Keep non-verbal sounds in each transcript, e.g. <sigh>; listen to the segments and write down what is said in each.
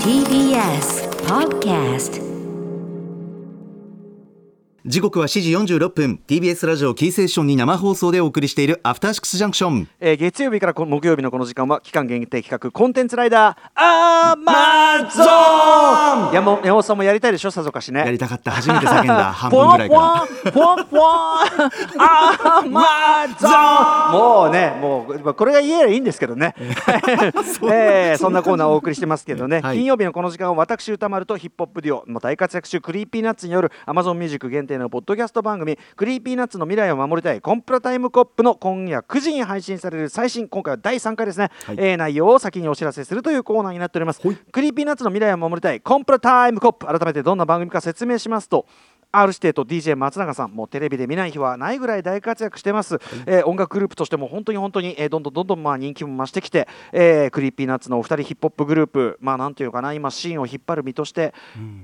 TBS Podcast 時刻は7時46分 TBS ラジオキーステーションに生放送でお送りしているアフターシックスジャンクションえー月曜日からこ木曜日のこの時間は期間限定企画コンテンツライダーアマゾン山本山本さんもやりたいでしょ？さぞかしね。やりたかった。初めて叫んだ。<laughs> 半ポ分ぐらいかワンポワンポワンアマゾンもうねもうまあこれが言えばいいんですけどね。<laughs> えーそんなコーナーをお送りしてますけどね、はい。金曜日のこの時間は私宇多丸とヒップホップデュオもう大活躍中 Creepy Nuts による Amazon ミュージック限定のポッドキャスト番組 Creepy Nuts の未来を守りたいコンプラタイムコップの今夜9時に配信される最新今回は第3回ですね、はい。えー内容を先にお知らせするというコーナーになっております。 Creepy Nuts の未来を守りたいコンプラタイムコップ。改めてどんな番組か説明しますと R 指定と DJ 松永さんもうテレビで見ない日はないぐらい大活躍してます、えー音楽グループとしても本当に本当に、えーどんどんどんどんまあ人気も増してきて、えー Creepy Nuts のお二人ヒップホップグループまあなんていうかな今シーンを引っ張る身として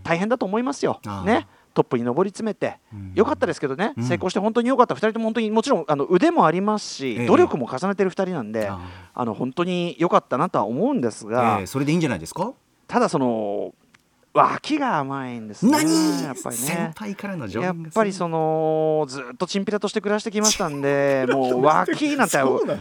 大変だと思いますよ、あー。ねトップに上り詰めて、よかったですけどね、成功して本当によかった。2人とも本当にもちろんあの腕もありますし、ええ。努力も重ねてる2人なんであの本当に良かったなとは思うんですが、えーそれでいいんじゃないですか？ただその脇が甘いんですね何？やっぱりね。先輩からの情やっぱりそのずっとチンピラとして暮らしてきましたんで <laughs> もう脇なんて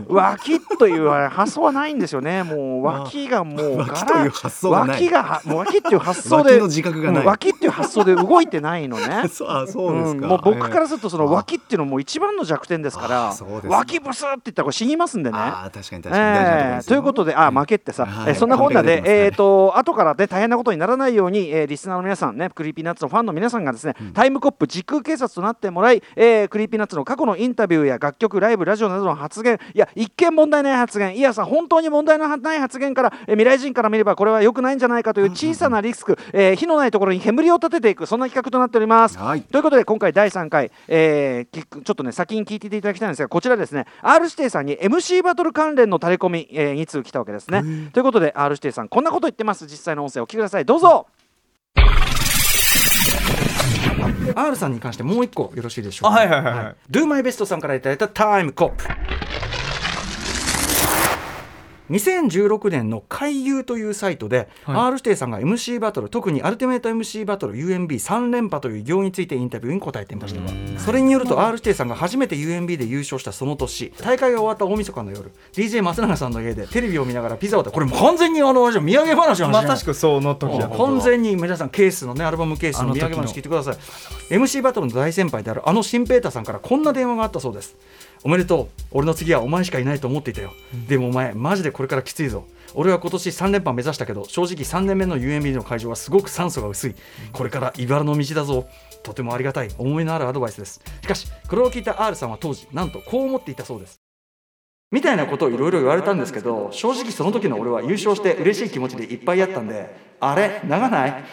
脇という発想はないんですよね。もう脇がもう脇という発想がない。脇がはもう脇っていう発想で脇の自覚がない。うん脇っていう発想で動いてないのね。<laughs> そうあそうですか、んもう僕からするとそのえー脇っていうのも一番の弱点ですから脇ブスって言ったら死にますんでね。あー確かに確かに。ということで、あ、負けってさ、はい。えーそんなこんなで、えっ、と、後からで大変なことにならないように、えーリスナーの皆さんね、 Creepy Nuts のファンの皆さんがですね、タイムコップ時空警察となってもらい、えー Creepy Nuts の過去のインタビューや楽曲、ライブ、ラジオなどの発言、いや、一見問題ない発言、いやさ、本当に問題のない発言から、えー未来人から見ればこれは良くないんじゃないかという小さなリスク、えー火のないところに煙を立てていく、そんな企画となっております。はい。ということで今回第3回、えーきちょっとね先に聞いていただきたいんですがこちらですね R 指定さんに MC バトル関連のタレコミ、えー、2通来たわけですね。ということで R 指定さんこんなこと言ってます。実際の音声をお聞きください。どうぞ R さんに関してもう一個よろしいでしょうか？あはいはいはいはい。Do My Best さんからいただいたタイムコップ2016年の海遊というサイトで、はい。R 指定さんが MC バトル特にアルティメイト MC バトル UMB3 連覇という行についてインタビューに答えていました。それによると R 指定さんが初めて UMB で優勝したその年大会が終わった大晦日の夜 DJ 松永さんの家でテレビを見ながらピザを食べこれもう完全にあの土産話まさしくその時完全に皆さんケースのねアルバムケースの土産話聞いてください。MC バトルの大先輩であるあの新平太さんからこんな電話があったそうですおめでとう。俺の次はお前しかいないと思っていたよ、でもお前マジでこれからきついぞ。俺は今年3連覇目指したけど正直3年目の UMB の会場はすごく酸素が薄い。これから茨の道だぞ。とてもありがたい思いのあるアドバイスです。しかしこれを聞いた R さんは当時なんとこう思っていたそうですみたいなことをいろいろ言われたんですけど正直その時の俺は優勝して嬉しい気持ちでいっぱいあったんであれ？長ない？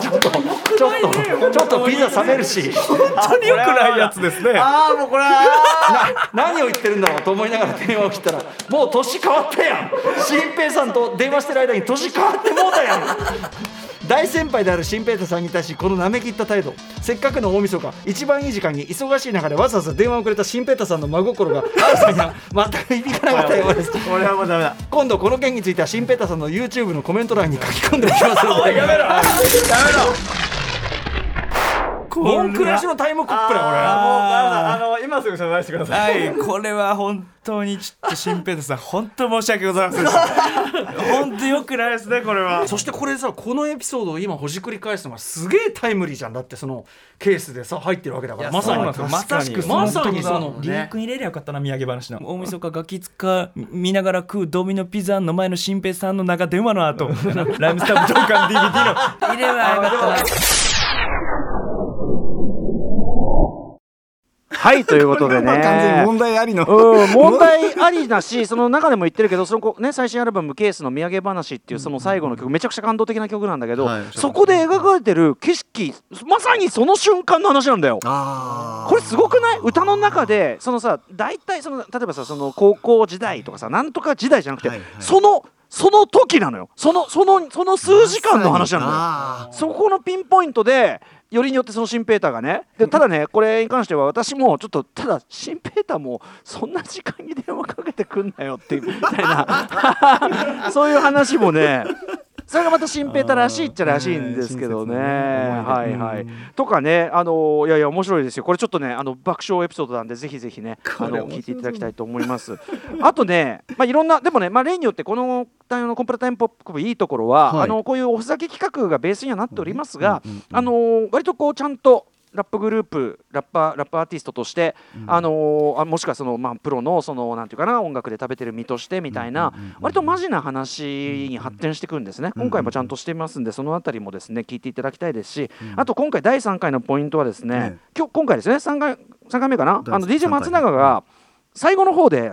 ちょっとちょっとちょっとちょっとピザ冷めるし。本当に良くないやつですね。ああもうこれ何を言ってるんだろうと思いながら電話を切ったらもう年変わったやん。新平さんと電話してる間に年変わってもうたやん大先輩である新平太さんに対しこの舐めきった態度。せっかくの大晦日一番いい時間に忙しい中でわざわざ電話をくれた新平太さんの真心が R さんには全く響かなかったようです。これはもうダメだ。今度この件については新平太さんの YouTube のコメント欄に書き込んでおきますので。<laughs> やめろ <laughs> 文句なしのタイムコップだこれあの今すぐ謝罪してくださいはい、これは本当にちょっと新平さん、本当申し訳ございません。本当良くないですね、これは。そしてこれさこのエピソードを今ほじくり返すのがすげえタイムリーじゃんだってそのケースでさ入ってるわけだからまさにまさしくまさにそのリンクに入れりゃよかったな、土産話の。大晦日ガキつか見ながら食うドミノピザの前の新平さんの長電話の後、ライムスタンプ同感 DVD の入れはよかったな。はいということでね。<laughs> 完全に問題ありの。うん、問題ありだし、その中でも言ってるけど、そのこね、最新アルバム、ケースの土産話っていう、その最後の曲、めちゃくちゃ感動的な曲なんだけど、はい。そこで描かれてる景色、まさにその瞬間の話なんだよ。あこれすごくない？歌の中でそのさ大体その例えばさその高校時代とかさなんとか時代じゃなくて、はいはい。そのその時なのよ。そのそのその数時間の話なのよ。あそこのピンポイントでよりによってそのシンペーターがね。でただねこれに関しては私もちょっとただシンペーターもそんな時間に電話かけてくんなよっていうみたいな。<laughs> そういう話もねそれがまたシンペーターらしいっちゃらしいんですけどね。はいはい。とかね、あのいやいや面白いですよ。これちょっとね、あの爆笑エピソードなんでぜひぜひね、あの聞いていただきたいと思います。<laughs> あとね、まあいろんなでもね、まあ例によってこの単のコンプラタイムポップいいところは、はいあのこういうおふざけ企画がベースにはなっておりますが、あの割とこうちゃんと。ラップグループラッパーラップアーティストとして、あのあもしくはその、まあ、プロのそのなんていうかな音楽で食べてる身としてみたいな、割とマジな話に発展していくんですね、今回もちゃんとしてますんでそのあたりもですね聞いていただきたいですし、あと今回第3回のポイントはですね、え今日今回ですね3回三回目かな？あの第 DJ 松永が最後の方で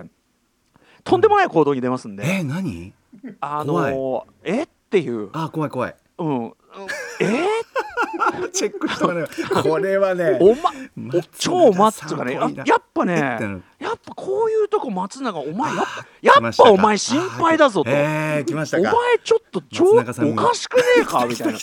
とんでもない行動に出ますんで、えー、何？あのえ？っていう、あ怖い怖い。うん、え <laughs> チェックしとかねこれはねおま松永超マッチョがねやっぱねやっぱこういうとこ松永お前やっぱやっぱお前心配だぞと。えー、来ましたお前かちょっと超おかしくねえか？みたいな。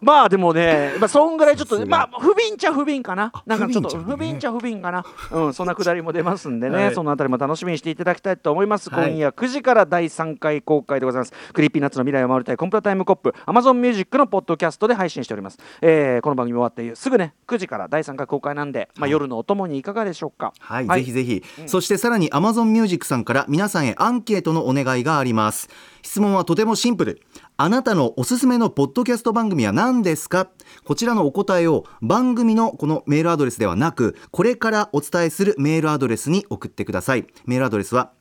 まあでもね、<laughs> まあそんぐらいちょっとまあ不憫っちゃ不憫かな。なんかちょっと不不憫っちゃ不憫かな。うんそんなくだりも出ますんでね、はいそのあたりも楽しみにしていただきたいと思います。はい今夜9時から第3回公開でございます。 Creepy Nuts の未来を守りたいコンプラタイムコップ Amazon Music のポッドキャストで配信しております。えーこの番組終わってすぐね9時から第3回公開なんで、まあ夜のお供にいかがでしょうか？はい、ぜひぜひ、そしてさらに Amazon Music さんから皆さんへアンケートのお願いがあります質問はとてもシンプルあなたのおすすめのポッドキャスト番組は何ですか？こちらのお答えを番組のこのメールアドレスではなくこれからお伝えするメールアドレスに送ってください。メールアドレスは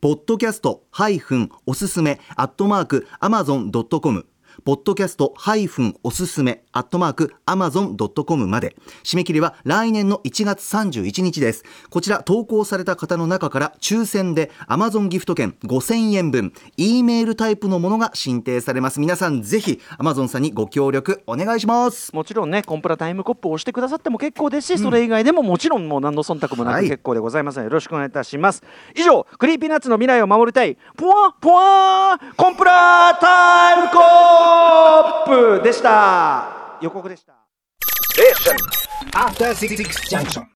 ポッドキャストハイフンおすすめアットマーク amazon.com ポッドキャストハイフンおすすめアットマーク amazon.com まで。締め切りは来年の1月31日です。こちら投稿された方の中から抽選で Amazon ギフト券5000円分 E メールタイプのものが申請されます。皆さんぜひ Amazon さんにご協力お願いします。もちろんねコンプラタイムコップを押してくださっても結構ですし、それ以外でももちろんもう何の忖度もなはい。く結構でございますのでよろしくお願いいたします。以上 Creepy Nuts の未来を守りたいポワンポワンコンプラタイムコップップでした。予告でした。